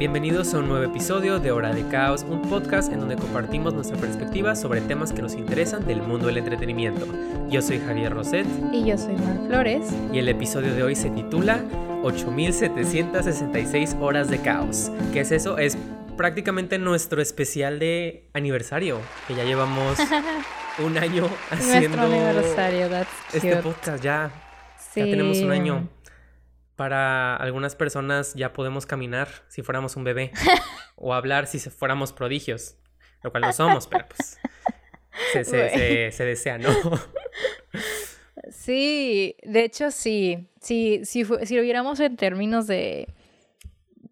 Bienvenidos a un nuevo episodio de Hora de Caos, un podcast en donde compartimos nuestra perspectiva sobre temas que nos interesan del mundo del entretenimiento. Yo soy Javier Roset. Y yo soy Mar Flores. Y el episodio de hoy se titula 8766 horas de caos. ¿Qué es eso? Es prácticamente nuestro especial de aniversario, que ya llevamos un año haciendo Nuestro aniversario, that's este cute. podcast ya. Sí. Ya tenemos un año. Para algunas personas ya podemos caminar si fuéramos un bebé o hablar si fuéramos prodigios, lo cual no somos, pero pues se, se- Güey. se- se desea, ¿no? Sí, de hecho sí. Sí, si, si lo viéramos en términos de,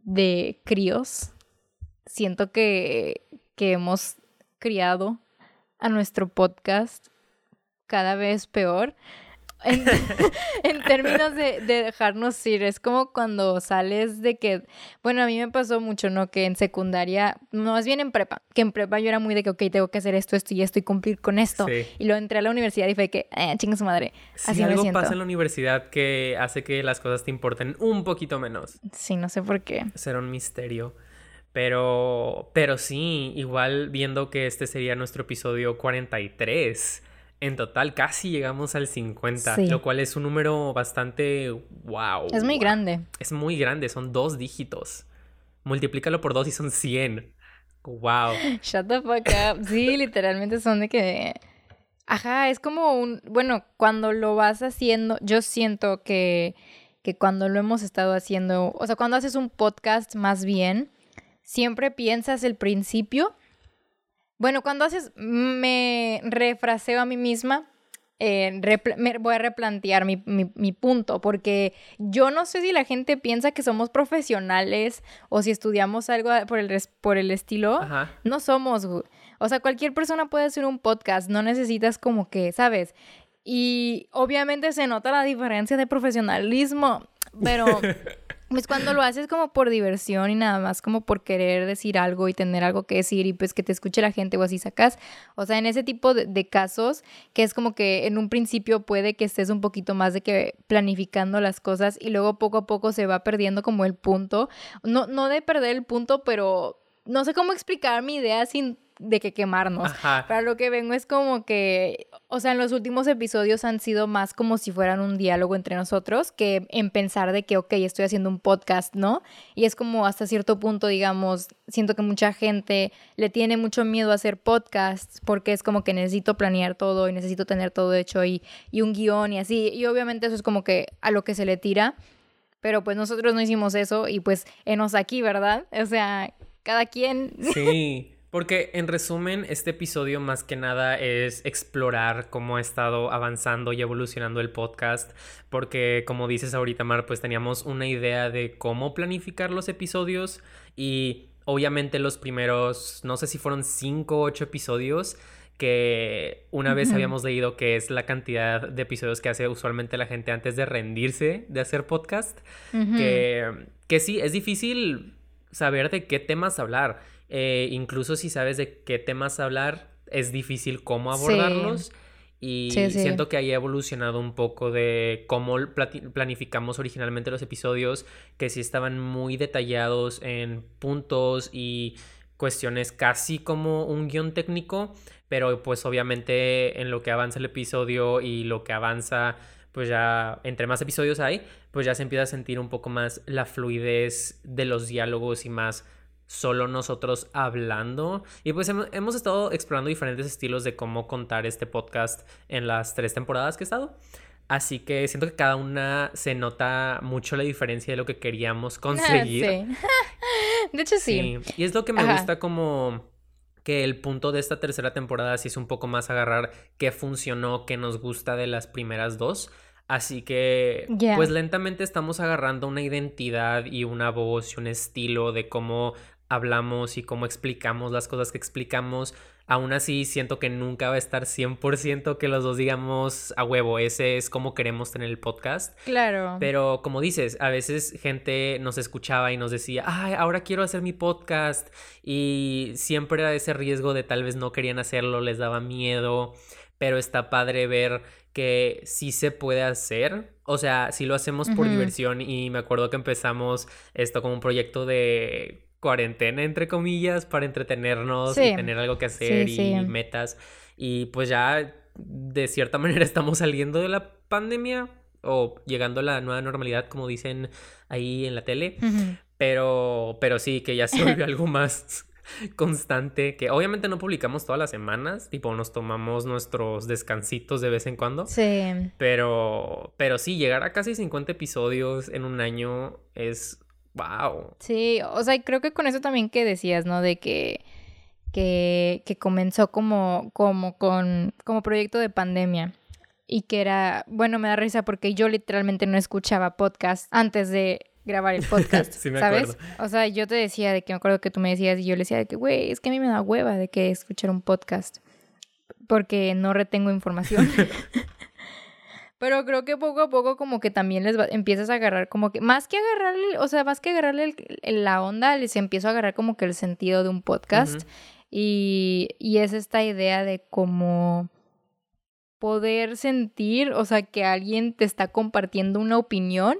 de críos, siento que, que hemos criado a nuestro podcast cada vez peor. En, en términos de, de dejarnos ir, es como cuando sales de que, bueno, a mí me pasó mucho, ¿no? Que en secundaria, no, más bien en prepa, que en prepa yo era muy de que, ok, tengo que hacer esto, esto y esto y cumplir con esto. Sí. Y luego entré a la universidad y fue que, eh, chinga su madre. Así me algo siento. pasa en la universidad que hace que las cosas te importen un poquito menos. Sí, no sé por qué. Será un misterio. Pero, pero sí, igual viendo que este sería nuestro episodio 43. En total casi llegamos al 50, Sí. lo cual es un número bastante wow. Es muy grande. Es muy grande, son dos dígitos. Multiplícalo por dos y son 100. Wow. Shut the fuck up. Sí, literalmente son de que... Ajá, es como un... Bueno, cuando lo vas haciendo, yo siento que, que cuando lo hemos estado haciendo, o sea, cuando haces un podcast más bien, siempre piensas el principio. Bueno, cuando haces, me refraseo a mí misma, eh, me voy a replantear mi, mi- mi punto, porque yo no sé si la gente piensa que somos profesionales o si estudiamos algo por el, por el estilo. Ajá. No somos, o sea, cualquier persona puede hacer un podcast, no necesitas como que, ¿sabes? Y obviamente se nota la diferencia de profesionalismo, pero pues cuando lo haces como por diversión y nada más como por querer decir algo y tener algo que decir y pues que te escuche la gente o así sacas, o sea, en ese tipo de, de casos que es como que en un principio puede que estés un poquito más de que planificando las cosas y luego poco a poco se va perdiendo como el punto, no, no de perder el punto, pero no sé cómo explicar mi idea sin de que quemarnos. Ajá. Para lo que vengo es como que, o sea, en los últimos episodios han sido más como si fueran un diálogo entre nosotros que en pensar de que, ok, estoy haciendo un podcast, ¿no? Y es como hasta cierto punto, digamos, siento que mucha gente le tiene mucho miedo a hacer podcasts porque es como que necesito planear todo y necesito tener todo hecho y, y un guion y así. Y obviamente eso es como que a lo que se le tira. Pero pues nosotros no hicimos eso y pues enos aquí, ¿verdad? O sea, cada quien... Sí, porque en resumen, este episodio más que nada es explorar cómo ha estado avanzando y evolucionando el podcast, porque como dices ahorita, Mar, pues teníamos una idea de cómo planificar los episodios y obviamente los primeros, no sé si fueron cinco o ocho episodios, que una vez habíamos leído que es la cantidad de episodios que hace usualmente la gente antes de rendirse de hacer podcast que, que sí, es difícil saber de qué temas hablar. Eh, incluso si sabes de qué temas hablar, es difícil cómo Sí. abordarlos. Y Sí, sí. siento que ahí ha evolucionado un poco de cómo planificamos originalmente los episodios, que sí estaban muy detallados en puntos y cuestiones casi como un guion técnico, pero pues obviamente en lo que avanza el episodio y lo que avanza, pues ya entre más episodios hay, pues ya se empieza a sentir un poco más la fluidez de los diálogos y más solo nosotros hablando. Y pues hemos, hemos estado explorando diferentes estilos de cómo contar este podcast en las tres temporadas que he estado. Así que siento que cada una se nota mucho la diferencia de lo que queríamos conseguir. Sí. De hecho, sí. Sí, Y es lo que me Ajá. gusta como que el punto de esta tercera temporada sí es un poco más agarrar qué funcionó, qué nos gusta de las primeras dos. Así que, pues lentamente estamos agarrando una identidad y una voz y un estilo de cómo hablamos y cómo explicamos las cosas que explicamos. Aún así, siento que nunca va a estar 100% que los dos digamos a huevo, ese es como queremos tener el podcast. Claro. Pero como dices, a veces gente nos escuchaba y nos decía, ay, ahora quiero hacer mi podcast. Y siempre era ese riesgo de tal vez no querían hacerlo, les daba miedo. Pero está padre ver que sí se puede hacer. O sea, si lo hacemos por diversión. Y me acuerdo que empezamos esto como un proyecto de cuarentena, entre comillas, para entretenernos y tener algo que hacer y metas. Y pues ya de cierta manera estamos saliendo de la pandemia o llegando a la nueva normalidad, como dicen ahí en la tele. Pero, pero sí, que ya se volvió algo más constante, que obviamente no publicamos todas las semanas, tipo nos tomamos nuestros descansitos de vez en cuando. Sí. Pero, pero sí, llegar a casi 50 episodios en un año es wow. Sí, o sea, creo que con eso también que decías, ¿no? De que, que, que comenzó como, como con, como proyecto de pandemia y que era, bueno, me da risa porque yo literalmente no escuchaba podcast antes de grabar el podcast, ¿sabes? O sea, yo te decía de que me acuerdo que tú me decías y yo le decía de que, güey, es que a mí me da hueva de que escuchar un podcast porque no retengo información. Pero creo que poco a poco como que también les empiezas a agarrar como que, más que agarrarle, o sea, más que agarrarle la onda, les empiezo a agarrar como que el sentido de un podcast. y, y es esta idea de cómo poder sentir, o sea, que alguien te está compartiendo una opinión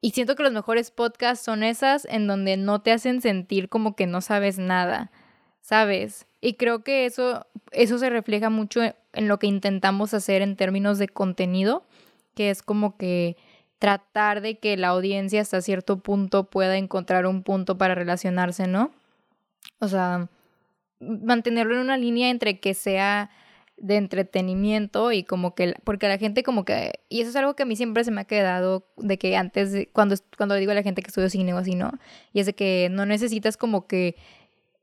y siento que los mejores podcasts son esas en donde no te hacen sentir como que no sabes nada, ¿sabes? Y creo que eso, eso se refleja mucho en lo que intentamos hacer en términos de contenido, que es como que tratar de que la audiencia hasta cierto punto pueda encontrar un punto para relacionarse, ¿no? O sea, mantenerlo en una línea entre que sea de entretenimiento y como que, porque la gente como que, y eso es algo que a mí siempre se me ha quedado de que antes, cuando, cuando digo a la gente que estudio cine o así, ¿no? Y es de que no necesitas como que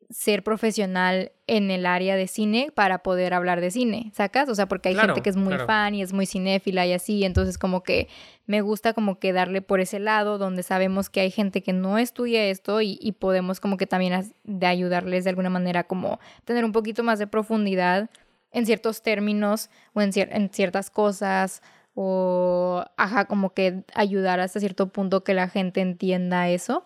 ser profesional en el área de cine para poder hablar de cine, ¿sacas? O sea, porque hay gente que es muy fan y es muy cinéfila y así, entonces como que me gusta como que darle por ese lado donde sabemos que hay gente que no estudia esto y, y podemos como que también de ayudarles de alguna manera como tener un poquito más de profundidad en ciertos términos o en, en ciertas cosas o, ajá, como que ayudar hasta cierto punto que la gente entienda eso.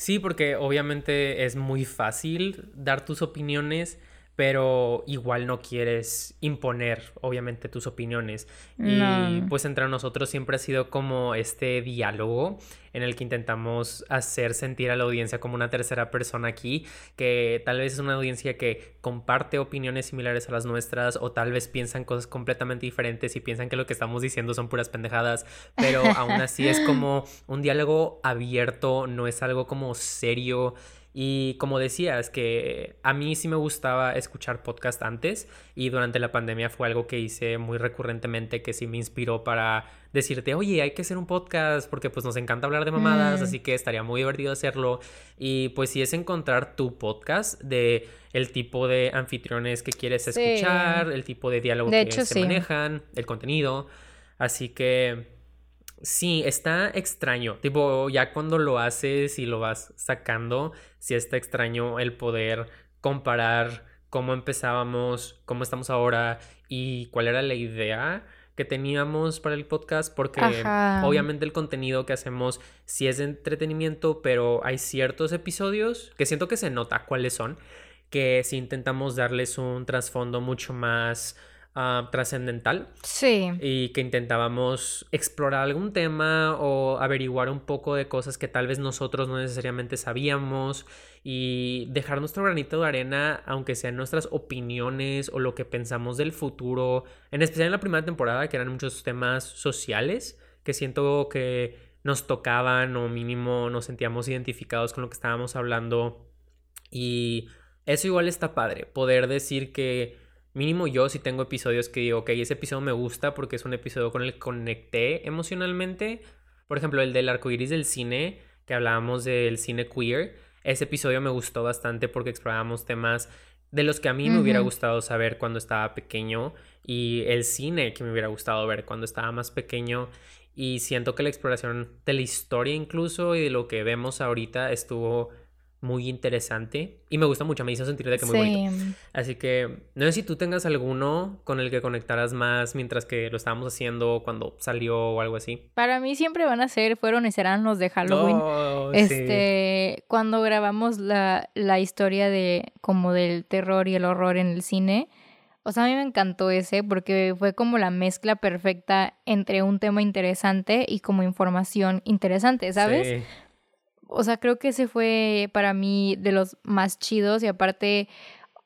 Sí, porque obviamente es muy fácil dar tus opiniones pero igual no quieres imponer, obviamente, tus opiniones. Y pues entre nosotros siempre ha sido como este diálogo en el que intentamos hacer sentir a la audiencia como una tercera persona aquí, que tal vez es una audiencia que comparte opiniones similares a las nuestras o tal vez piensan cosas completamente diferentes y piensan que lo que estamos diciendo son puras pendejadas, pero aún así es como un diálogo abierto, no es algo como serio y como decías, que a mí sí me gustaba escuchar podcast antes y durante la pandemia fue algo que hice muy recurrentemente que sí me inspiró para decirte, oye, hay que hacer un podcast porque pues nos encanta hablar de mamadas, mm. así que estaría muy divertido hacerlo. Y pues sí es encontrar tu podcast de el tipo de anfitriones que quieres escuchar, el tipo de diálogo que se manejan, el contenido. Así que Sí, está extraño. Tipo, ya cuando lo haces y lo vas sacando, sí está extraño el poder comparar cómo empezábamos, cómo estamos ahora y cuál era la idea que teníamos para el podcast, porque obviamente el contenido que hacemos sí es de entretenimiento, pero hay ciertos episodios que siento que se nota cuáles son, que si intentamos darles un trasfondo mucho más Ah, trascendental. Sí. Y que intentábamos explorar algún tema o averiguar un poco de cosas que tal vez nosotros no necesariamente sabíamos y dejar nuestro granito de arena, aunque sean nuestras opiniones o lo que pensamos del futuro, en especial en la primera temporada, que eran muchos temas sociales que siento que nos tocaban o mínimo nos sentíamos identificados con lo que estábamos hablando. Y eso igual está padre, poder decir que Mínimo yo si tengo episodios que digo, ok, ese episodio me gusta porque es un episodio con el que conecté emocionalmente. Por ejemplo, el del arco iris del cine, que hablábamos del cine queer. Ese episodio me gustó bastante porque explorábamos temas de los que a mí me hubiera gustado saber cuando estaba pequeño y el cine que me hubiera gustado ver cuando estaba más pequeño. Y siento que la exploración de la historia incluso y de lo que vemos ahorita estuvo muy interesante y me gusta mucho, me hizo sentir de que muy bonito. Así que no sé si tú tengas alguno con el que conectaras más mientras que lo estábamos haciendo cuando salió o algo así. Para mí siempre van a ser, fueron y serán los de Halloween. Oh, este, cuando grabamos la, la historia de como del terror y el horror en el cine. O sea, a mí me encantó ese porque fue como la mezcla perfecta entre un tema interesante y como información interesante, ¿sabes? O sea, creo que ese fue para mí de los más chidos y aparte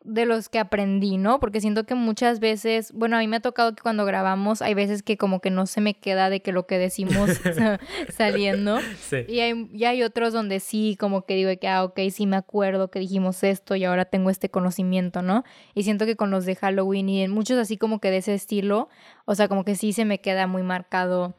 de los que aprendí, ¿no? Porque siento que muchas veces, bueno, a mí me ha tocado que cuando grabamos hay veces que como que no se me queda de que lo que decimos saliendo. Sí. Y, hay, y hay otros donde sí, como que digo que, ah, ok, sí me acuerdo que dijimos esto y ahora tengo este conocimiento, ¿no? Y siento que con los de Halloween y en muchos así como que de ese estilo, o sea, como que sí se me queda muy marcado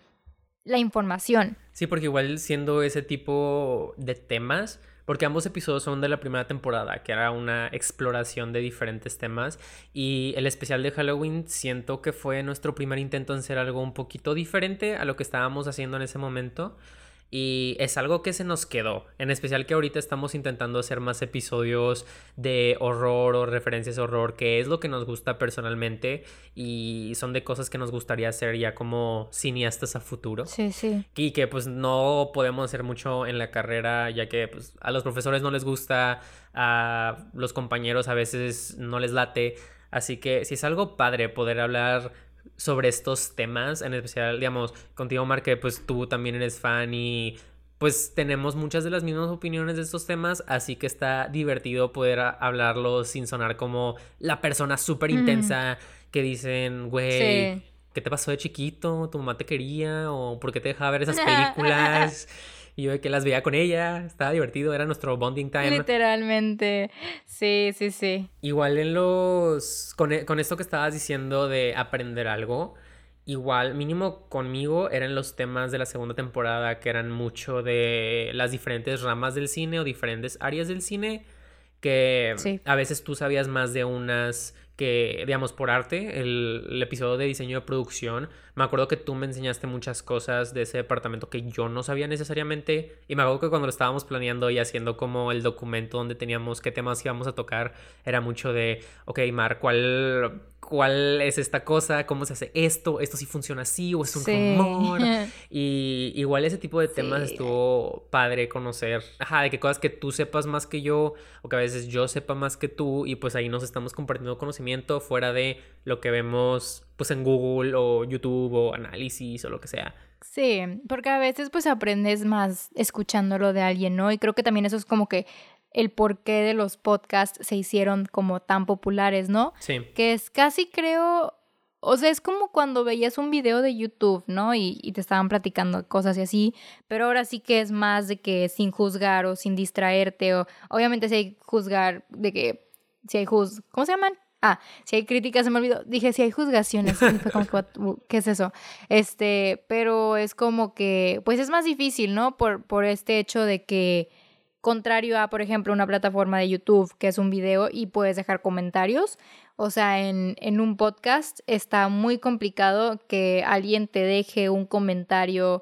la información. Sí, porque igual siendo ese tipo de temas, porque ambos episodios son de la primera temporada, que era una exploración de diferentes temas. Y el especial de Halloween siento que fue nuestro primer intento en ser algo un poquito diferente a lo que estábamos haciendo en ese momento. Y es algo que se nos quedó. En especial que ahorita estamos intentando hacer más episodios de horror o referencias a horror, que es lo que nos gusta personalmente. Y son de cosas que nos gustaría hacer ya como cineastas a futuro. Sí, sí. Y que pues no podemos hacer mucho en la carrera, ya que pues, a los profesores no les gusta, a los compañeros a veces no les late. Así que si es algo padre poder hablar sobre estos temas, en especial, digamos, contigo, Mar, que pues tú también eres fan y pues tenemos muchas de las mismas opiniones de estos temas, así que está divertido poder hablarlo sin sonar como la persona súper intensa que dicen, güey, ¿qué te pasó de chiquito? ¿Tu mamá te quería? ¿O por qué te dejaba ver esas películas? Y yo que las veía con ella, estaba divertido, era nuestro bonding time. Literalmente, sí, sí, sí. Igual en los, con, e, con esto que estabas diciendo de aprender algo, igual, mínimo conmigo, eran los temas de la segunda temporada que eran mucho de las diferentes ramas del cine o diferentes áreas del cine, que a veces tú sabías más de unas que, digamos, por arte, el, episodio de diseño de producción, me acuerdo que tú me enseñaste muchas cosas de ese departamento que yo no sabía necesariamente. Y me acuerdo que cuando lo estábamos planeando y haciendo como el documento donde teníamos qué temas íbamos a tocar, era mucho de, ok, Mar, ¿cuál, cuál es esta cosa, cómo se hace esto, esto sí funciona así o es un rumor. Y igual ese tipo de temas estuvo padre conocer, ajá, de que cosas que tú sepas más que yo o que a veces yo sepa más que tú y pues ahí nos estamos compartiendo conocimiento fuera de lo que vemos pues en Google o YouTube o análisis o lo que sea. Sí, porque a veces pues aprendes más escuchándolo de alguien, ¿no? Y creo que también eso es como que el porqué de los podcasts se hicieron como tan populares, ¿no? Sí. Que es casi creo, o sea, es como cuando veías un video de YouTube, ¿no? Y, te estaban platicando cosas y así, pero ahora sí que es más de que sin juzgar o sin distraerte, o obviamente si hay juzgar, de que si hay juz, ¿cómo se llaman? Ah, si hay críticas, se me olvidó. Dije, si hay juzgaciones. fue como ¿qué es eso? Este, pero es como que, pues es más difícil, ¿no? Por, por este hecho de que Contrario a, por ejemplo, una plataforma de YouTube que es un video y puedes dejar comentarios. O sea, en, en un podcast está muy complicado que alguien te deje un comentario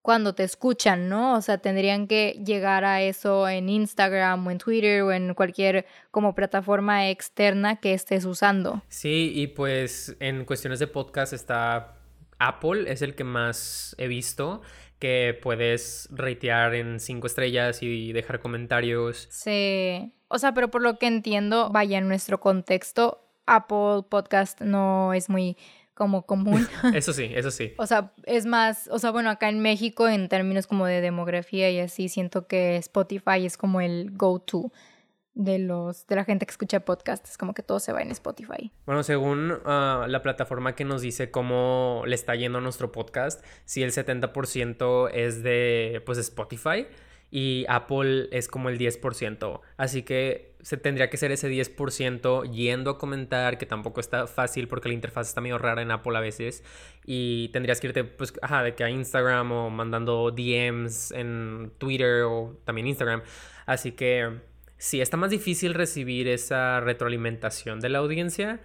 cuando te escuchan, ¿no? O sea, tendrían que llegar a eso en Instagram o en Twitter o en cualquier como plataforma externa que estés usando. Sí, y pues en cuestiones de podcast está Apple, es el que más he visto que puedes ratear en cinco estrellas y dejar comentarios. Sí. O sea, pero por lo que entiendo, vaya, en nuestro contexto, Apple Podcast no es muy como común. eso sí, eso sí. o sea, es más, o sea, bueno, acá en México en términos como de demografía y así, siento que Spotify es como el go-to de los de la gente que escucha podcasts, como que todo se va en Spotify. Bueno, según ah, la plataforma que nos dice cómo le está yendo a nuestro podcast, si el 70% es de pues Spotify y Apple es como el 10%, así que se tendría que ser ese 10% yendo a comentar, que tampoco está fácil porque la interfaz está medio rara en Apple a veces. Y tendrías que irte pues ajá, de que a Instagram o mandando DMs en Twitter o también Instagram, así que sí, está más difícil recibir esa retroalimentación de la audiencia.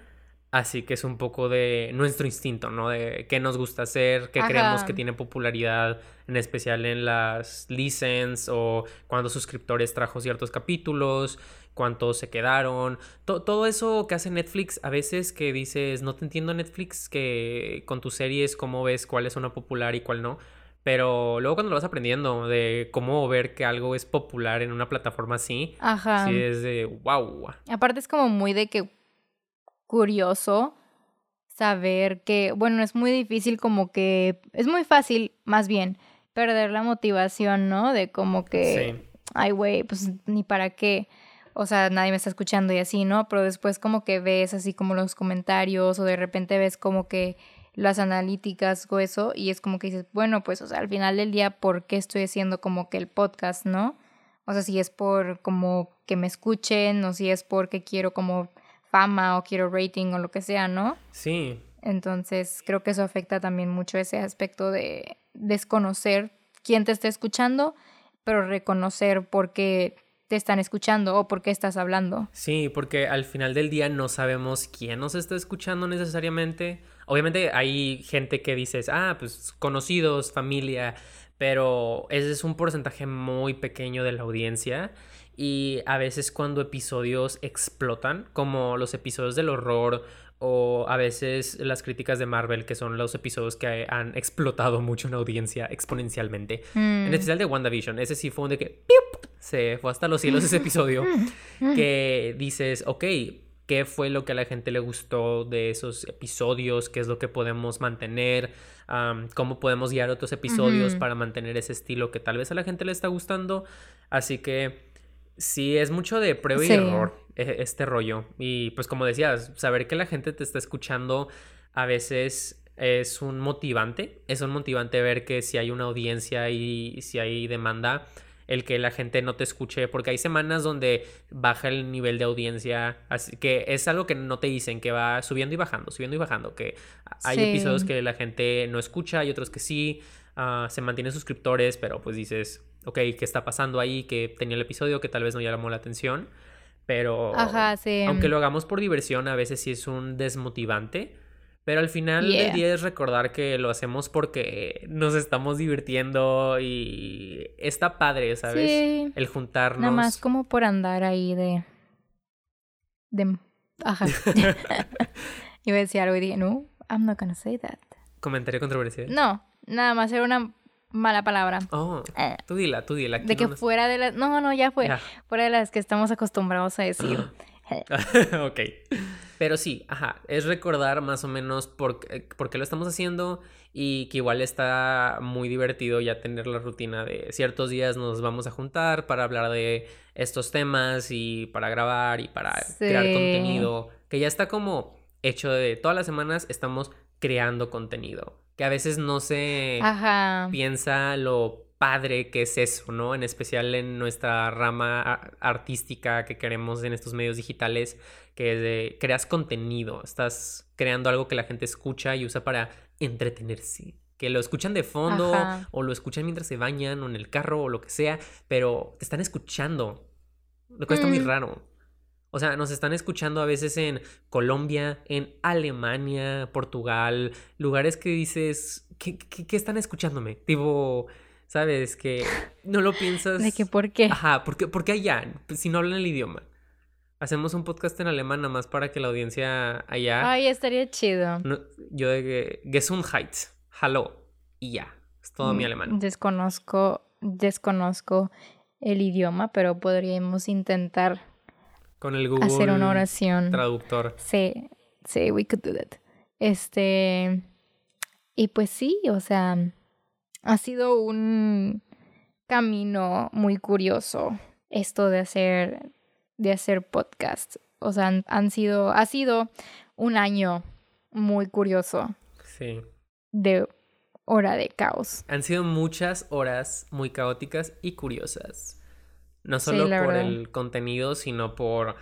Así que es un poco de nuestro instinto, ¿no? De qué nos gusta hacer, qué creemos que tiene popularidad, en especial en las license o cuando suscriptores trajo ciertos capítulos, cuántos se quedaron. todo eso que hace Netflix, a veces que dices, no te entiendo Netflix, que con tus series, cómo ves cuál es una popular y cuál no. Pero luego cuando lo vas aprendiendo de cómo ver que algo es popular en una plataforma así, Ajá. sí es de wow. Aparte es como muy de que curioso saber que, bueno, es muy difícil como que, es muy fácil más bien perder la motivación, ¿no? De como que, Sí. ay, güey, pues ni para qué. O sea, nadie me está escuchando y así, ¿no? Pero después como que ves así como los comentarios o de repente ves como que las analíticas o eso y es como que dices, bueno, pues, o sea, al final del día, ¿por qué estoy haciendo como que el podcast, ¿no? O sea, si es por como que me escuchen o si es porque quiero como fama o quiero rating o lo que sea, ¿no? Sí, Entonces creo que eso afecta también mucho ese aspecto de desconocer quién te está escuchando, pero reconocer por qué te están escuchando o por qué estás hablando. Sí, porque al final del día no sabemos quién nos está escuchando necesariamente. Obviamente hay gente que dices, ah, pues conocidos, familia, pero ese es un porcentaje muy pequeño de la audiencia. Y a veces cuando episodios explotan, como los episodios del horror o a veces las críticas de Marvel, que son los episodios que han explotado mucho en audiencia exponencialmente. En Mm. especial de WandaVision, ese sí fue un de que ¡piup! se fue hasta los cielos ese episodio que dices, ok, ¿qué fue lo que a la gente le gustó de esos episodios? ¿Qué es lo que podemos mantener? Am, ¿Cómo podemos guiar otros episodios para mantener ese estilo que tal vez a la gente le está gustando? Así que sí, es mucho de prueba y error e- este rollo. Y pues como decías, saber que la gente te está escuchando a veces es un motivante, es un motivante ver que si hay una audiencia y si hay demanda, el que la gente no te escuche, porque hay semanas donde baja el nivel de audiencia, así que es algo que no te dicen, que va subiendo y bajando, subiendo y bajando, que hay Sí. episodios que la gente no escucha y otros que sí, ah, se mantienen suscriptores, pero pues dices, ok, ¿qué está pasando ahí? Que tenía el episodio que tal vez no llamó la atención, pero Ajá, sí. aunque lo hagamos por diversión, a veces sí es un desmotivante. Pero al final del Yeah. día es recordar que lo hacemos porque nos estamos divirtiendo y está padre, ¿sabes? Sí. El juntarnos. Nada más como por andar ahí de... de... Ajá. Iba a decir algo y dije, no, I'm not gonna say that. Comentario controversial. No, nada más era una mala palabra. Oh, Eh, tú dila, tú dila. de que no nos- fuera de las... No, no, ya fue. Fuera de las que estamos acostumbrados a decir. ok. Pero sí, ajá, es recordar más o menos por, qué- por qué lo estamos haciendo y que igual está muy divertido ya tener la rutina de ciertos días nos vamos a juntar para hablar de estos temas y para grabar y para crear contenido, que ya está como hecho de todas las semanas estamos creando contenido, que a veces no se Ajá. piensa lo padre que es eso, ¿no? En especial en nuestra rama artística que queremos en estos medios digitales, que de creas contenido, estás creando algo que la gente escucha y usa para entretenerse. Que lo escuchan de fondo Ajá. o lo escuchan mientras se bañan o en el carro o lo que sea, pero te están escuchando. Lo cual está muy Mm. raro. O sea, nos están escuchando a veces en Colombia, en Alemania, Portugal, lugares que dices, ¿qué, qué, qué están escuchándome? Tipo, ¿sabes? Que no lo piensas. De que por qué. Ajá, porque, porque allá, pues, si no hablan el idioma. Hacemos un podcast en alemán nada más para que la audiencia allá. Ay, estaría chido. no- yo de que, Gesundheit, hello, y ya. Es todo mi Mm, alemán. Desconozco, desconozco el idioma, pero podríamos intentar Con el Google hacer una oración. Traductor. Sí, sí, we could do that. Este, y pues sí, o sea, ha sido un camino muy curioso esto de hacer, de hacer podcast. O sea, han, han sido, ha sido un año muy curioso Sí. de hora de caos. Han sido muchas horas muy caóticas y curiosas. No solo por verdad. el contenido, sino por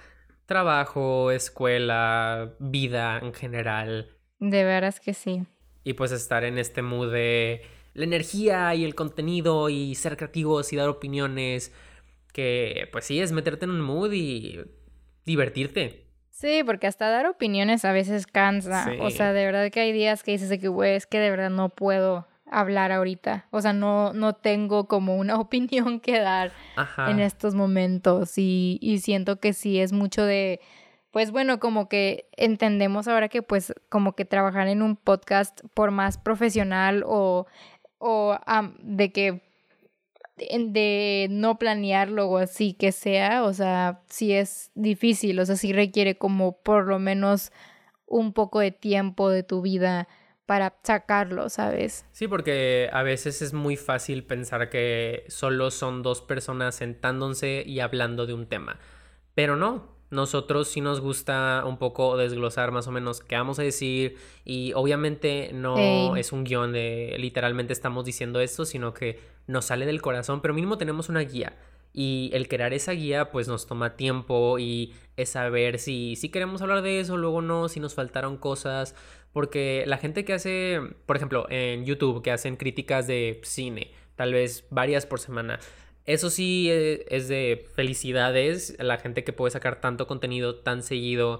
trabajo, escuela, vida en general. De veras que sí. Y pues estar en este mood de la energía y el contenido y ser creativos y dar opiniones. Que pues sí, es meterte en un mood y divertirte. Sí, porque hasta dar opiniones a veces cansa. O sea, de verdad que hay días que dices de que, güey, es que de verdad no puedo hablar ahorita. O sea, no, no tengo como una opinión que dar Ajá. en estos momentos. Y, y siento que sí es mucho de, pues bueno, como que entendemos ahora que pues como que trabajar en un podcast por más profesional o, o de que de no planearlo o así que sea, o sea, sí es difícil, o sea, sí requiere como por lo menos un poco de tiempo de tu vida para sacarlo, ¿sabes? Sí, porque a veces es muy fácil pensar que solo son dos personas sentándose y hablando de un tema. Pero no, nosotros sí nos gusta un poco desglosar más o menos qué vamos a decir y obviamente no es un guion de literalmente estamos diciendo esto, sino que nos sale del corazón, pero mínimo tenemos una guía. Y el crear esa guía pues nos toma tiempo y es saber si, si queremos hablar de eso, luego no, si nos faltaron cosas. Porque la gente que hace, por ejemplo, en YouTube, que hacen críticas de cine, tal vez varias por semana. Eso sí eh, es de felicidades, la gente que puede sacar tanto contenido tan seguido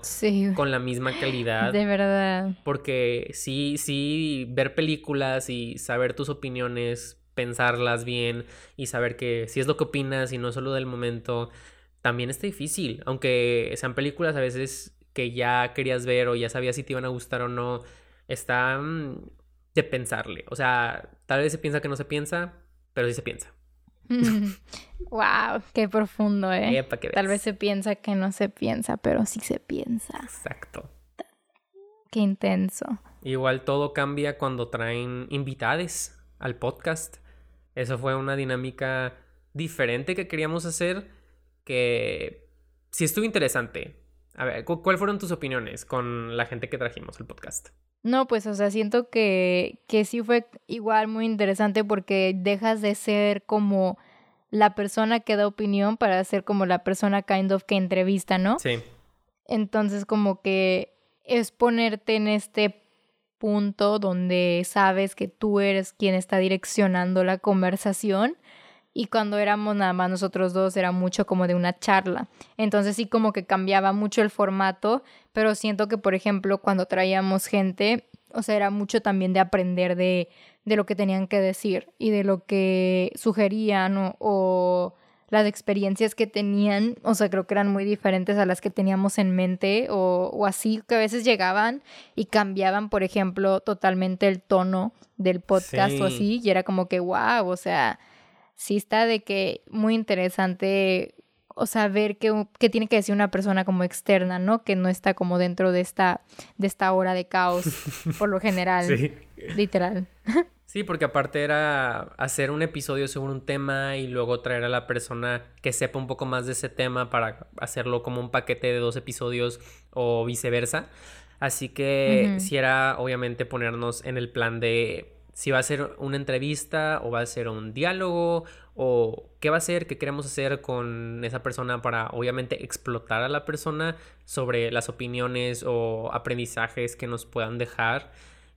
con la misma calidad. De verdad. Porque sí, sí, ver películas y saber tus opiniones pensarlas bien y saber que si es lo que opinas y no solo del momento, también está difícil. Aunque sean películas a veces que ya querías ver o ya sabías si te iban a gustar o no, está de pensarle. O sea, tal vez se piensa que no se piensa, pero sí se piensa. wow, qué profundo, ¿eh? Tal vez se piensa que no se piensa, pero sí se piensa. Exacto. Qué intenso. Igual todo cambia cuando traen invitades al podcast. Eso fue una dinámica diferente que queríamos hacer que sí estuvo interesante. A ver, ¿cuáles fueron tus opiniones con la gente que trajimos al podcast? No, pues, o sea, siento que, que sí fue igual muy interesante porque dejas de ser como la persona que da opinión para ser como la persona kind of que entrevista, ¿no? Sí. Entonces, como que es ponerte en este punto donde sabes que tú eres quien está direccionando la conversación y cuando éramos nada más nosotros dos era mucho como de una charla. Entonces sí como que cambiaba mucho el formato, pero siento que por ejemplo cuando traíamos gente, o sea, era mucho también de aprender de, de lo que tenían que decir y de lo que sugerían o, o las experiencias que tenían, o sea, creo que eran muy diferentes a las que teníamos en mente o, o así, que a veces llegaban y cambiaban, por ejemplo, totalmente el tono del podcast o así, y era como que, wow, o sea, sí está de que muy interesante, o sea, ver qué, qué tiene que decir una persona como externa, ¿no? Que no está como dentro de esta, de esta hora de caos, por lo general, literal. Sí, porque aparte era hacer un episodio sobre un tema y luego traer a la persona que sepa un poco más de ese tema para hacerlo como un paquete de dos episodios o viceversa. Así que si era obviamente ponernos en el plan de si va a ser una entrevista o va a ser un diálogo o qué va a ser, qué queremos hacer con esa persona para obviamente explotar a la persona sobre las opiniones o aprendizajes que nos puedan dejar.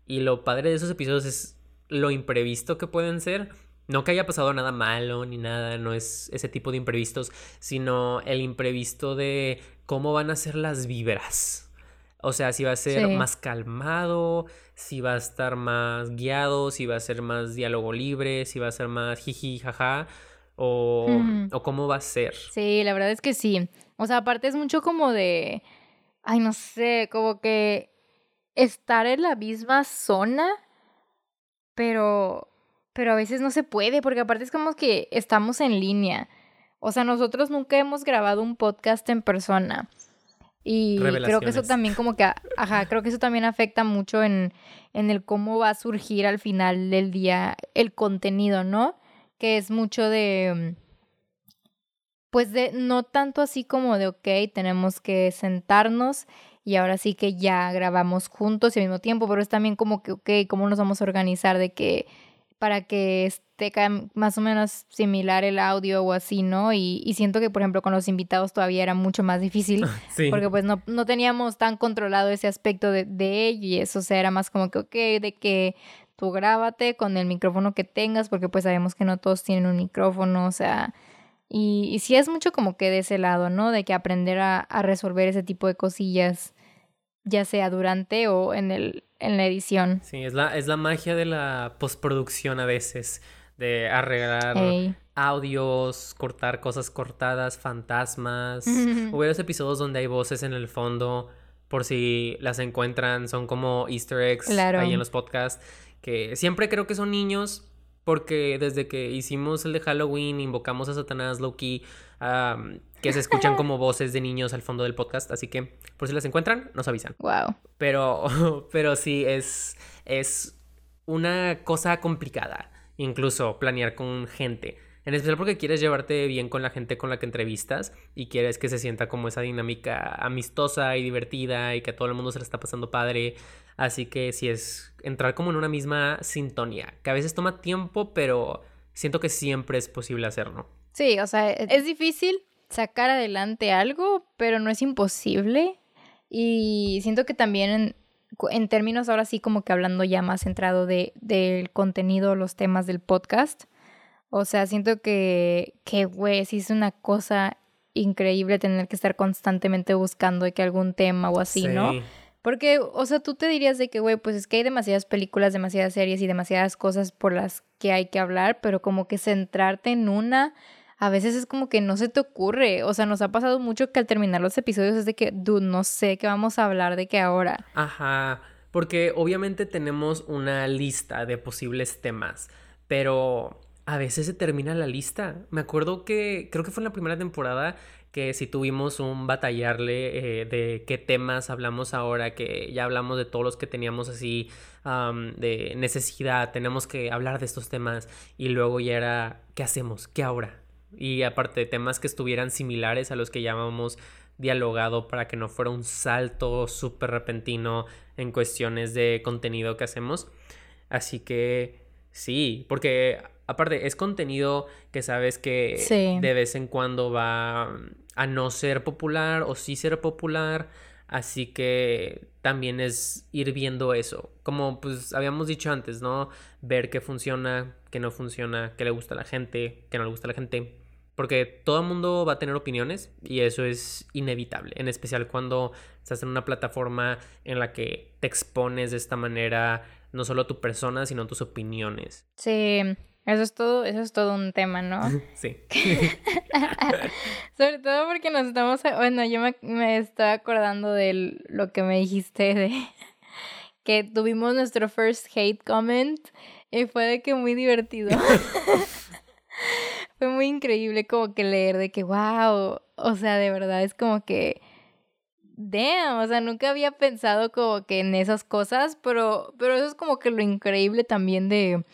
Y lo padre de esos episodios es lo imprevisto que pueden ser. No que haya pasado nada malo ni nada, no es ese tipo de imprevistos, sino el imprevisto de cómo van a ser las vibras. O sea, si va a ser más calmado, si va a estar más guiado, si va a ser más diálogo libre, si va a ser más jiji, jaja, o, o cómo va a ser. Sí, la verdad es que sí. O sea, aparte es mucho como de, ay, no sé, como que estar en la misma zona pero, pero a veces no se puede, porque aparte es como que estamos en línea. O sea, nosotros nunca hemos grabado un podcast en persona. Y creo que eso también como que, ajá, creo que eso también afecta mucho en, en el cómo va a surgir al final del día el contenido, ¿no? Que es mucho de, pues de, no tanto así como de, ok, tenemos que sentarnos y ahora sí que ya grabamos juntos y al mismo tiempo, pero es también como que, ok, ¿cómo nos vamos a organizar de que para que esté más o menos similar el audio o así, ¿no? Y, y, siento que, por ejemplo, con los invitados todavía era mucho más difícil, porque pues no, no teníamos tan controlado ese aspecto de, de ello y eso, o sea, era más como que, ok, de que tú grábate con el micrófono que tengas, porque pues sabemos que no todos tienen un micrófono, o sea, y, y sí es mucho como que de ese lado, ¿no? De que aprender a, a resolver ese tipo de cosillas ya sea durante o en, el, en la edición. Sí, es la, es la magia de la postproducción a veces, de arreglar audios, cortar cosas cortadas, fantasmas. Hubo varios episodios donde hay voces en el fondo, por si las encuentran, son como easter eggs ahí en los podcasts, que siempre creo que son niños, porque desde que hicimos el de Halloween, invocamos a Satanás, Loki, que se escuchan como voces de niños al fondo del podcast, así que por si las encuentran, nos avisan. Wow. Pero, pero sí, es, es una cosa complicada, incluso planear con gente. En especial porque quieres llevarte bien con la gente con la que entrevistas y quieres que se sienta como esa dinámica amistosa y divertida y que a todo el mundo se le está pasando padre. Así que sí es entrar como en una misma sintonía, que a veces toma tiempo, pero siento que siempre es posible hacerlo. Sí, o sea, es difícil sacar adelante algo, pero no es imposible. Y siento que también en, en términos ahora sí como que hablando ya más centrado de, del contenido, los temas del podcast, o sea, siento que, que, güey, sí es una cosa increíble tener que estar constantemente buscando de que algún tema o así, ¿no? Porque, o sea, tú te dirías de que, güey, pues es que hay demasiadas películas, demasiadas series y demasiadas cosas por las que hay que hablar, pero como que centrarte en una, a veces es como que no se te ocurre. O sea, nos ha pasado mucho que al terminar los episodios es de que, dude, no sé qué vamos a hablar de qué ahora. Ajá, porque obviamente tenemos una lista de posibles temas, pero a veces se termina la lista. Me acuerdo que creo que fue en la primera temporada que si tuvimos un batallarle eh, de qué temas hablamos ahora, que ya hablamos de todos los que teníamos así de necesidad, tenemos que hablar de estos temas y luego ya era, ¿qué hacemos? ¿Qué ahora? Y aparte temas que estuvieran similares a los que llamamos dialogado para que no fuera un salto súper repentino en cuestiones de contenido que hacemos. Así que sí, porque aparte, es contenido que sabes que de vez en cuando va a no ser popular o sí ser popular. Así que también es ir viendo eso. Como pues habíamos dicho antes, ¿no? Ver qué funciona, qué no funciona, qué le gusta a la gente, qué no le gusta a la gente. Porque todo el mundo va a tener opiniones y eso es inevitable. En especial cuando estás en una plataforma en la que te expones de esta manera, no solo tu persona, sino tus opiniones. Sí. Eso es todo, eso es todo un tema, ¿no? Sí. Sobre todo porque nos estamos, bueno, yo me, me estaba acordando de lo que me dijiste de que tuvimos nuestro first hate comment y fue de que muy divertido. fue muy increíble como que leer de que wow, o sea, de verdad es como que damn, o sea, nunca había pensado como que en esas cosas, pero pero eso es como que lo increíble también de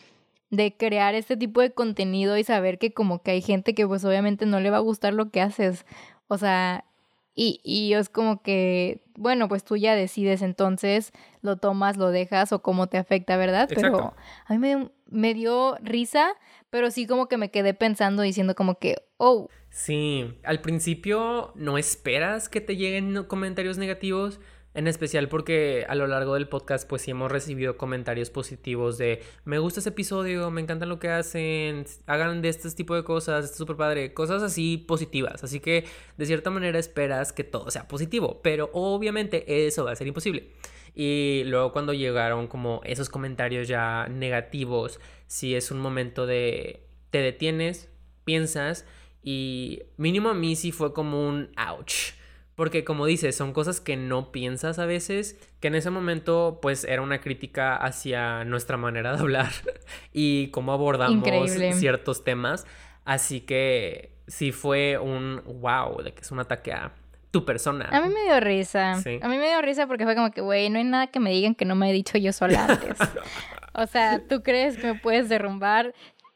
de crear este tipo de contenido y saber que como que hay gente que pues obviamente no le va a gustar lo que haces. O sea, y, y es como que, bueno, pues tú ya decides entonces, lo tomas, lo dejas o cómo te afecta, ¿verdad? Pero a mí me, me dio risa, pero sí como que me quedé pensando diciendo como que, oh. Sí, al principio no esperas que te lleguen comentarios negativos, en especial porque a lo largo del podcast pues sí hemos recibido comentarios positivos de me gusta ese episodio, me encantan lo que hacen, hagan de este tipo de cosas, está súper padre, cosas así positivas. Así que de cierta manera esperas que todo sea positivo, pero obviamente eso va a ser imposible. Y luego cuando llegaron como esos comentarios ya negativos, si es un momento de te detienes, piensas y mínimo a mí sí fue como un ouch porque como dices, son cosas que no piensas a veces, que en ese momento pues era una crítica hacia nuestra manera de hablar y cómo abordamos ciertos temas. Así que sí fue un wow, de que es un ataque a tu persona. A mí me dio risa. A mí me dio risa porque fue como que, güey, no hay nada que me digan que no me he dicho yo sola antes. o sea, tú crees que me puedes derrumbar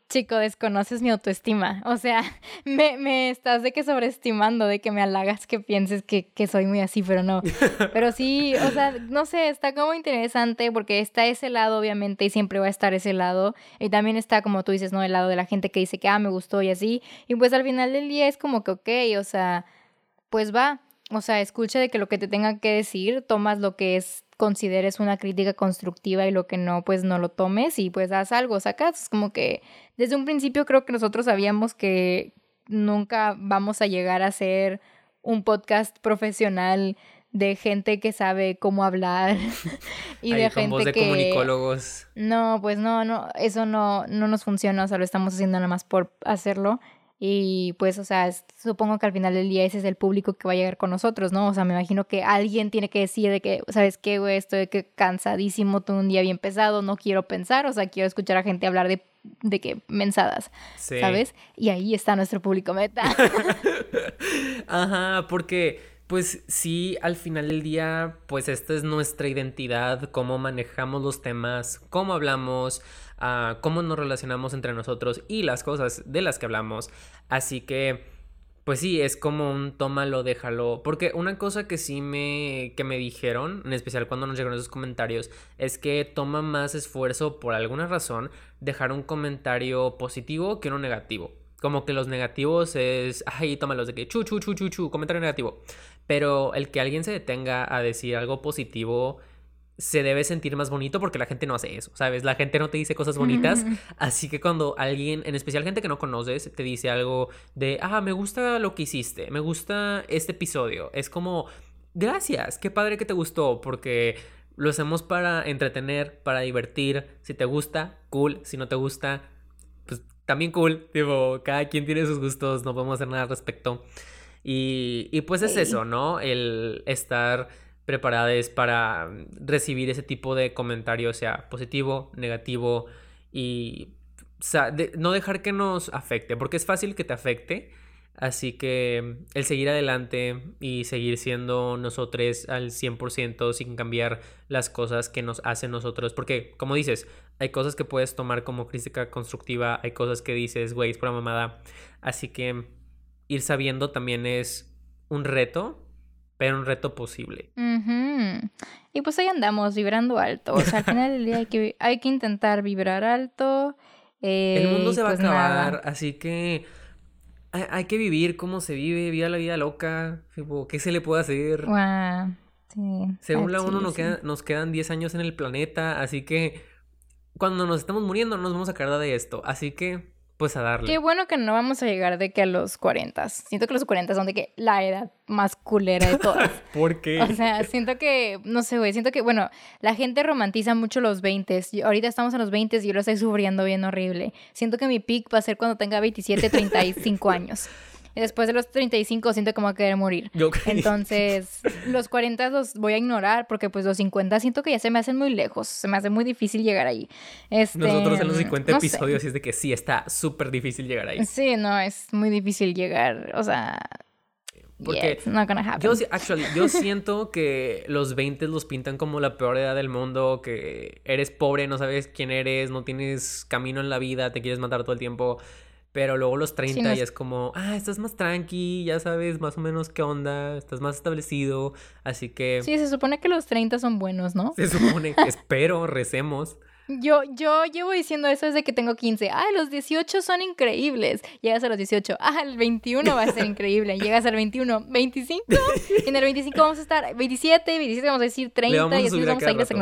chico, desconoces mi autoestima. O sea, me, me, estás de que sobreestimando, de que me halagas, que pienses que, que, soy muy así, pero no. Pero sí, o sea, no sé, está como interesante porque está ese lado, obviamente, y siempre va a estar ese lado. Y también está, como tú dices, ¿no? El lado de la gente que dice que, ah, me gustó y así. Y pues al final del día es como que, ok, o sea, pues va. O sea, escucha de que lo que te tenga que decir, tomas lo que es consideres una crítica constructiva y lo que no, pues no lo tomes y pues haz algo, sacas. Es como que desde un principio creo que nosotros sabíamos que nunca vamos a llegar a ser un podcast profesional de gente que sabe cómo hablar y de gente de que comunicólogos. No, pues no, no, eso no no nos funciona, o sea, lo estamos haciendo nada más por hacerlo. Y pues, o sea, supongo que al final del día ese es el público que va a llegar con nosotros, ¿no? O sea, me imagino que alguien tiene que decir de que, ¿sabes qué, güey? Estoy que cansadísimo, todo un día bien pesado, no quiero pensar, o sea, quiero escuchar a gente hablar de de que mensadas, ¿sabes? Y ahí está nuestro público meta. Ajá, porque pues sí, al final del día, pues esta es nuestra identidad, cómo manejamos los temas, cómo hablamos, uh, cómo nos relacionamos entre nosotros y las cosas de las que hablamos. Así que, pues sí, es como un tómalo, déjalo. Porque una cosa que sí me, que me dijeron, en especial cuando nos llegaron esos comentarios, es que toma más esfuerzo por alguna razón dejar un comentario positivo que uno negativo. Como que los negativos es, ay, tómalos de que chu, chu, chu, chu, chu, comentario negativo. Pero el que alguien se detenga a decir algo positivo se debe sentir más bonito porque la gente no hace eso, ¿sabes? La gente no te dice cosas bonitas, así que cuando alguien, en especial gente que no conoces, te dice algo de, ah, me gusta lo que hiciste, me gusta este episodio, es como, gracias, qué padre que te gustó, porque lo hacemos para entretener, para divertir, si te gusta, cool, si no te gusta, pues también cool, tipo, cada quien tiene sus gustos, no podemos hacer nada al respecto. Y, y pues es eso, ¿no? El estar preparadas para recibir ese tipo de comentarios, sea positivo, negativo, y no dejar que nos afecte, porque es fácil que te afecte. Así que el seguir adelante y seguir siendo nosotros al 100% sin cambiar las cosas que nos hacen nosotros. Porque, como dices, hay cosas que puedes tomar como crítica constructiva, hay cosas que dices, güey, es pura mamada. Así que ir sabiendo también es un reto, pero un reto posible. Y pues ahí andamos, vibrando alto. O sea, al final del día hay que, hay que intentar vibrar alto. el mundo se va a pues acabar, así que hay, que vivir como se vive, viva la vida loca. ¿Qué se le puede hacer? Según la ONU nos, nos quedan 10 años en el planeta, así que cuando nos estamos muriendo no nos vamos a quedar de esto. Así que pues a darle. Qué bueno que no vamos a llegar de que a los 40. Siento que los 40 son de que la edad más culera de todas. ¿Por qué? O sea, siento que, no sé, güey, siento que, bueno, la gente romantiza mucho los 20. ahorita estamos en los 20 y yo lo estoy sufriendo bien horrible. Siento que mi peak va a ser cuando tenga 27, 35 años. Y después de los 35 siento como a querer morir. Entonces, los 40 los voy a ignorar porque pues los 50 siento que ya se me hacen muy lejos. Se me hace muy difícil llegar ahí. Este, Nosotros en los 50 episodios es de que sí, está súper difícil llegar ahí. Sí, no, es muy difícil llegar. O sea... Porque Yo, actually, yo siento que los 20 los pintan como la peor edad del mundo, que eres pobre, no sabes quién eres, no tienes camino en la vida, te quieres matar todo el tiempo. Pero luego los 30 y es como, ah, estás más tranqui, ya sabes más o menos qué onda, estás más establecido, así que... Sí, se supone que los 30 son buenos, ¿no? Se supone, espero, recemos. Yo, yo llevo diciendo eso desde que tengo 15. Ah, los 18 son increíbles. Llegas a los 18. Ah, el 21 va a ser increíble. Llegas al 21. 25. en el 25 vamos a estar 27, 27 vamos a decir 30 y así vamos a ir hasta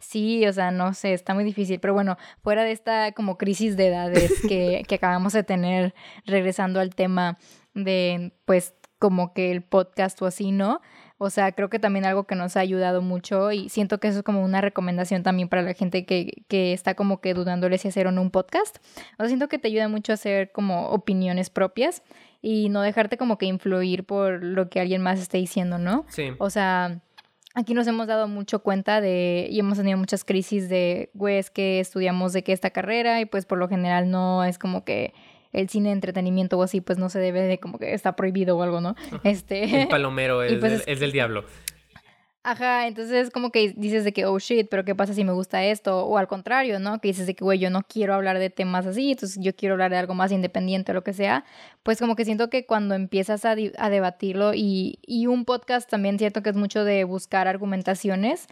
Sí, o sea, no sé, está muy difícil. Pero bueno, fuera de esta como crisis de edades que, que acabamos de tener, regresando al tema de, pues, como que el podcast o así, ¿no? O sea, creo que también algo que nos ha ayudado mucho y siento que eso es como una recomendación también para la gente que, que está como que dudándole si hacer o no un podcast. O sea, siento que te ayuda mucho a hacer como opiniones propias y no dejarte como que influir por lo que alguien más esté diciendo, ¿no? Sí. O sea, aquí nos hemos dado mucho cuenta de, y hemos tenido muchas crisis de, güey, es que estudiamos de qué esta carrera y pues por lo general no es como que el cine de entretenimiento o así, pues no se debe de como que está prohibido o algo, ¿no? Este... El palomero es, pues es del diablo. Ajá, entonces como que dices de que, oh shit, pero ¿qué pasa si me gusta esto? O al contrario, ¿no? Que dices de que, güey, yo no quiero hablar de temas así, entonces yo quiero hablar de algo más independiente o lo que sea. Pues como que siento que cuando empiezas a, a debatirlo y, y un podcast también siento que es mucho de buscar argumentaciones,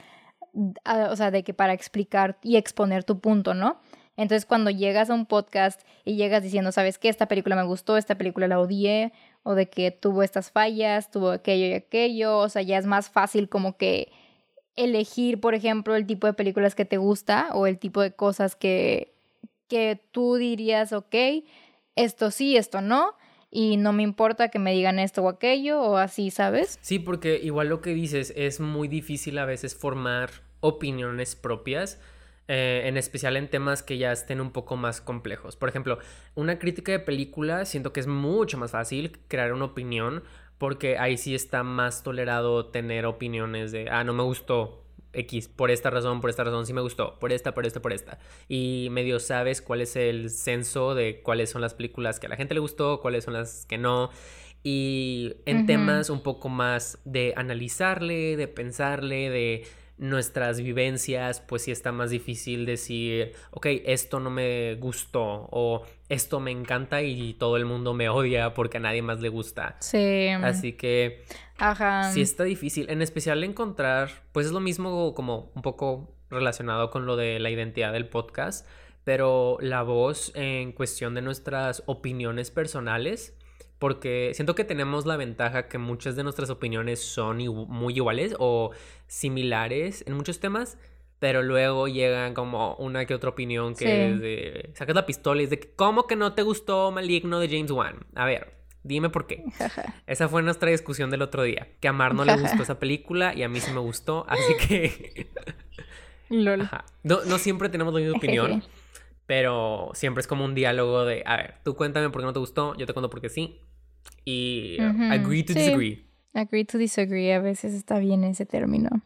o sea, de que para explicar y exponer tu punto, ¿no? Entonces, cuando llegas a un podcast y llegas diciendo, ¿sabes qué? Esta película me gustó, esta película la odié, o de que tuvo estas fallas, tuvo aquello y aquello, o sea, ya es más fácil como que elegir, por ejemplo, el tipo de películas que te gusta o el tipo de cosas que, que tú dirías, ok, esto sí, esto no, y no me importa que me digan esto o aquello o así, ¿sabes? Sí, porque igual lo que dices es muy difícil a veces formar opiniones propias eh, en especial en temas que ya estén un poco más complejos. Por ejemplo, una crítica de película siento que es mucho más fácil crear una opinión porque ahí sí está más tolerado tener opiniones de, ah, no me gustó, X, por esta razón, por esta razón sí me gustó, por esta, por esta, por esta. Y medio sabes cuál es el censo de cuáles son las películas que a la gente le gustó, cuáles son las que no. Y en temas un poco más de analizarle, de pensarle, de nuestras vivencias, pues sí está más difícil decir, ok, esto no me gustó o esto me encanta y todo el mundo me odia porque a nadie más le gusta. Sí. Así que... Ajá. Sí está difícil, en especial encontrar, pues es lo mismo como un poco relacionado con lo de la identidad del podcast, pero la voz en cuestión de nuestras opiniones personales porque siento que tenemos la ventaja que muchas de nuestras opiniones son muy iguales o similares en muchos temas, pero luego llegan como una que otra opinión que es de... Sacas la pistola y es de ¿cómo que no te gustó Maligno de James Wan? A ver, dime por qué. Esa fue nuestra discusión del otro día, que a Mar no le gustó esa película y a mí sí me gustó, así que... Lol. No, no siempre tenemos la misma opinión. Pero siempre es como un diálogo de, a ver, tú cuéntame por qué no te gustó, yo te cuento por qué sí. Y agree to disagree. Agree to disagree, a veces está bien ese término.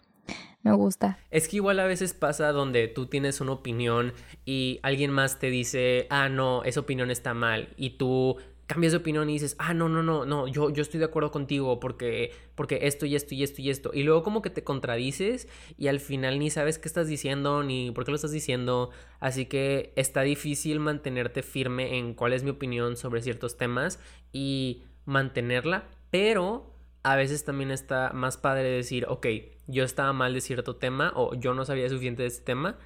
Me gusta. Es que igual a veces pasa donde tú tienes una opinión y alguien más te dice, ah, no, esa opinión está mal. Y tú cambias de opinión y dices, ah, no, no, no, no, yo, yo estoy de acuerdo contigo porque, porque esto y esto y esto y esto. Y luego como que te contradices y al final ni sabes qué estás diciendo ni por qué lo estás diciendo. Así que está difícil mantenerte firme en cuál es mi opinión sobre ciertos temas y mantenerla, pero a veces también está más padre decir, ok, yo estaba mal de cierto tema o yo no sabía suficiente de este tema,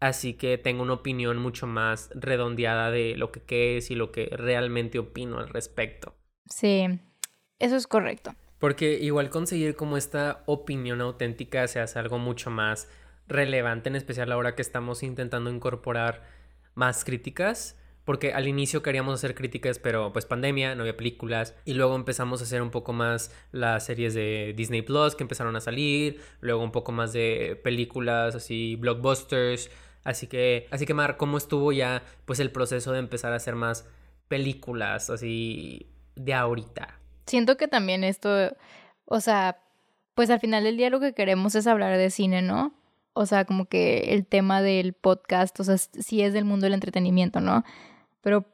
así que tengo una opinión mucho más redondeada de lo que es y lo que realmente opino al respecto. Sí, eso es correcto. Porque igual conseguir como esta opinión auténtica se hace algo mucho más relevante, en especial ahora que estamos intentando incorporar más críticas porque al inicio queríamos hacer críticas, pero pues pandemia, no había películas, y luego empezamos a hacer un poco más las series de Disney Plus que empezaron a salir, luego un poco más de películas así, blockbusters, así que, así que Mar, ¿cómo estuvo ya pues el proceso de empezar a hacer más películas así de ahorita? Siento que también esto, o sea, pues al final del día lo que queremos es hablar de cine, ¿no? O sea, como que el tema del podcast, o sea, sí es del mundo del entretenimiento, ¿no? Pero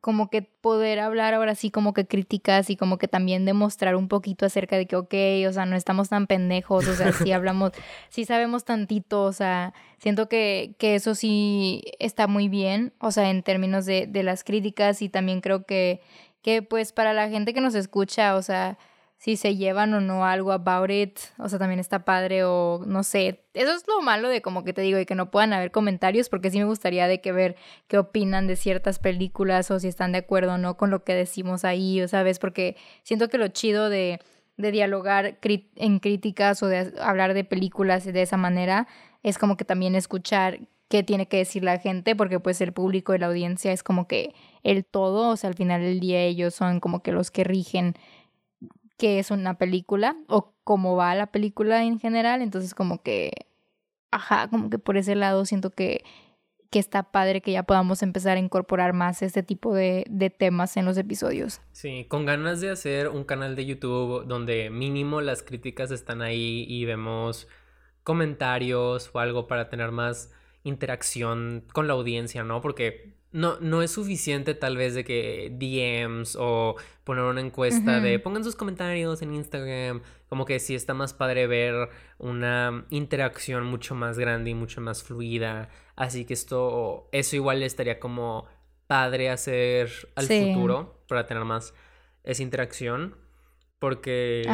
como que poder hablar ahora sí como que críticas y como que también demostrar un poquito acerca de que, ok, o sea, no estamos tan pendejos, o sea, sí hablamos, sí sabemos tantito, o sea, siento que, que eso sí está muy bien, o sea, en términos de, de las críticas y también creo que, que pues para la gente que nos escucha, o sea, si se llevan o no algo about it, o sea, también está padre o no sé. Eso es lo malo de como que te digo, y que no puedan haber comentarios, porque sí me gustaría de que ver qué opinan de ciertas películas o si están de acuerdo o no con lo que decimos ahí, o sabes, porque siento que lo chido de, de dialogar en críticas o de hablar de películas de esa manera es como que también escuchar qué tiene que decir la gente, porque pues el público y la audiencia es como que el todo, o sea, al final del día ellos son como que los que rigen qué es una película o cómo va la película en general. Entonces como que, ajá, como que por ese lado siento que, que está padre que ya podamos empezar a incorporar más este tipo de, de temas en los episodios. Sí, con ganas de hacer un canal de YouTube donde mínimo las críticas están ahí y vemos comentarios o algo para tener más interacción con la audiencia, ¿no? Porque no, no es suficiente tal vez de que DMs o poner una encuesta de pongan sus comentarios en Instagram. Como que sí está más padre ver una interacción mucho más grande y mucho más fluida. Así que esto, eso igual estaría como padre hacer al futuro para tener más esa interacción. Porque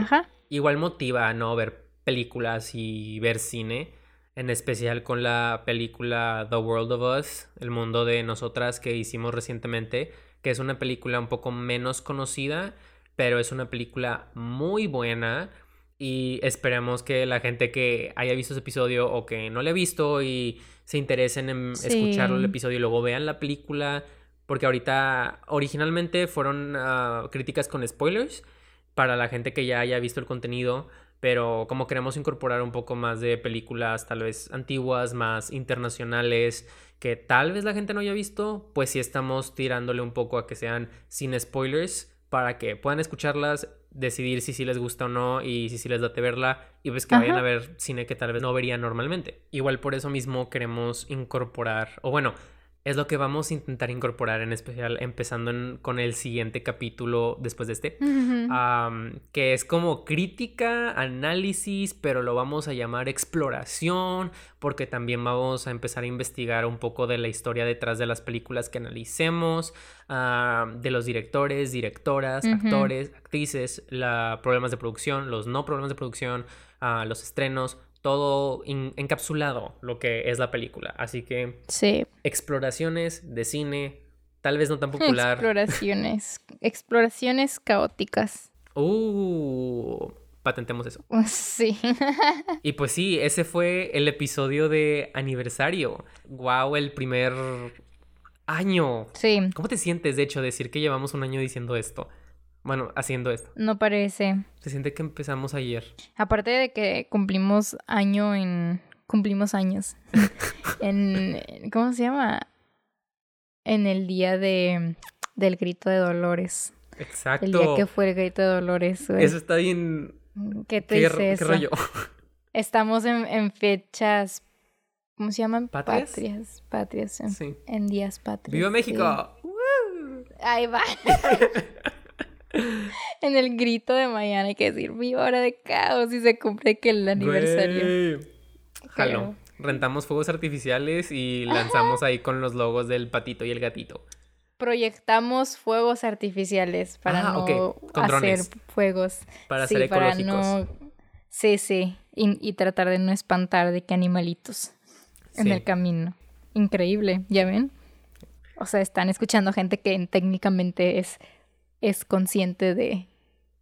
igual motiva, ¿no? Ver películas y ver cine en especial con la película The World of Us, El mundo de nosotras que hicimos recientemente, que es una película un poco menos conocida, pero es una película muy buena y esperemos que la gente que haya visto ese episodio o que no le ha visto y se interesen en escuchar el episodio y luego vean la película, porque ahorita originalmente fueron ah, críticas con spoilers para la gente que ya haya visto el contenido, pero como queremos incorporar un poco más de películas tal vez antiguas, más internacionales, que tal vez la gente no haya visto, pues sí estamos tirándole un poco a que sean sin spoilers para que puedan escucharlas decidir si sí les gusta o no y si sí les date verla y pues que vayan a ver cine que tal vez no verían normalmente. Igual por eso mismo queremos incorporar, o bueno, es lo que vamos a intentar incorporar en especial empezando en- con el siguiente capítulo después de este, que es como crítica, análisis, pero lo vamos a llamar exploración, porque también vamos a empezar a investigar un poco de la historia detrás de las películas que analicemos, de los directores, directoras, actores, actrices, la, problemas de producción, los no problemas de producción, ah, los estrenos, todo encapsulado lo que es la película. Así que Sí. exploraciones de cine, tal vez no tan popular. Exploraciones. Exploraciones caóticas. Uh, patentemos eso. Sí. Y pues sí, ese fue el episodio de aniversario. Wow, el primer año. Sí. ¿Cómo te sientes, de hecho, decir que llevamos un año diciendo esto? Bueno, haciendo esto. No parece. Se siente que empezamos ayer. Aparte de que cumplimos año en. Cumplimos años. en. ¿Cómo se llama? En el día de. Del grito de Dolores. Exacto. El día que fue el grito de Dolores. güey. Eso está bien. ¿Qué te ¿Qué, dice qué eso? rollo? Estamos en, en fechas. ¿Cómo se llaman? ¿Patrias? Patrias. Patrias. En, Sí. en días patrios. ¡Viva sí. México! Ahí va. en el grito de mañana hay que decir viva hora de caos y se cumple que el aniversario. Güey. Jalo. Rentamos fuegos artificiales y lanzamos ahí con los logos del patito y el gatito. Proyectamos fuegos artificiales para Ah, no con hacer drones. fuegos. Para sí, ser para ecológicos. no. Sí, sí. Y, y tratar de no espantar de que animalitos en el camino. Increíble, ¿ya ven? O sea, están escuchando gente que técnicamente es, es consciente de,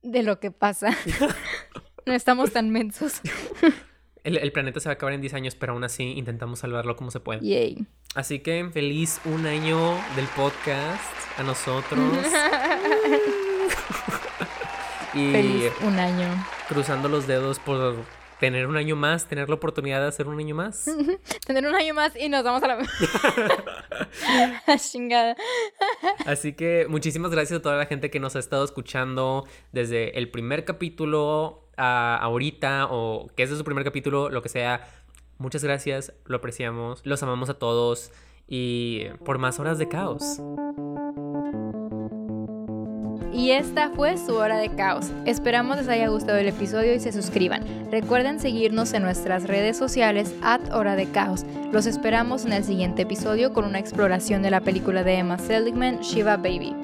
de lo que pasa. no estamos tan mensos. El, el planeta se va a acabar en 10 años, pero aún así intentamos salvarlo como se puede. Yay. Así que feliz un año del podcast a nosotros. y Feliz un año. cruzando los dedos por tener un año más, tener la oportunidad de hacer un año más. Tener un año más y nos vamos a la, chingada. Así que muchísimas gracias a toda la gente que nos ha estado escuchando desde el primer capítulo a ahorita o que es de su primer capítulo, lo que sea. Muchas gracias, lo apreciamos, los amamos a todos y por más horas de caos. Y esta fue su hora de caos. Esperamos les haya gustado el episodio y se suscriban. Recuerden seguirnos en nuestras redes sociales at hora de caos. Los esperamos en el siguiente episodio con una exploración de la película de Emma Seligman, Shiva Baby.